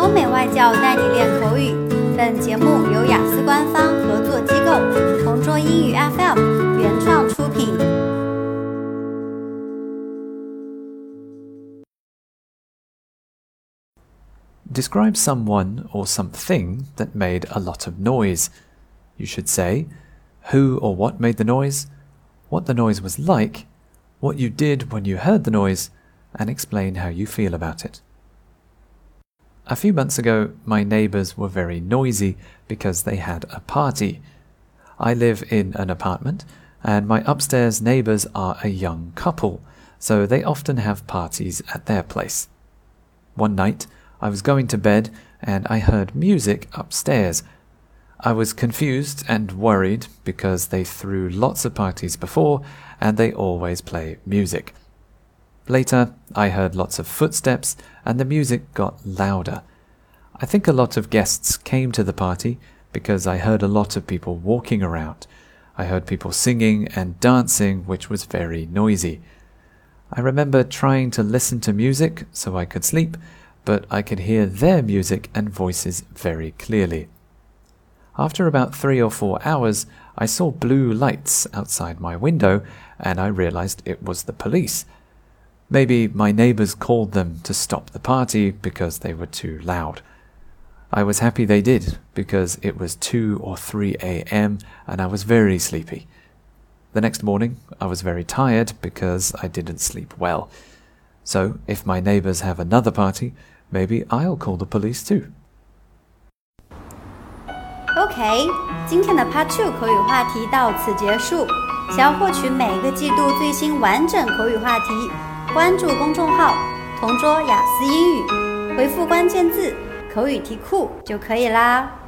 欧美外教带你练口语。本节目由雅思官方合作机构同桌英语 FM 原创出品。Describe someone or something that made a lot of noise. You should say who or what made the noise, what the noise was like, what you did when you heard the noise, and explain how you feel about it. A few months ago, my neighbours were very noisy because they had a party. I live in an apartment, and my upstairs neighbours are a young couple, so they often have parties at their place. One night, I was going to bed and I heard music upstairs. I was confused and worried because they threw lots of parties before and they always play music. Later, I heard lots of footsteps and the music got louder. I think a lot of guests came to the party because I heard a lot of people walking around. I heard people singing and dancing, which was very noisy. I remember trying to listen to music so I could sleep, but I could hear their music and voices very clearly. After about three or four hours, I saw blue lights outside my window and I realized it was the police. Maybe my neighbors called them to stop the party because they were too loud. I was happy they did because it was 2 or 3 a.m. and I was very sleepy. The next morning, I was very tired because I didn't sleep well. So, if my neighbors have another party, maybe I'll call the police too. OK，今天的 Part Two 口语话题到此结束。想要获取每个季度最新完整口语话题，关注公众号“同桌雅思英语”，回复关键字“ 口语题库”就可以啦。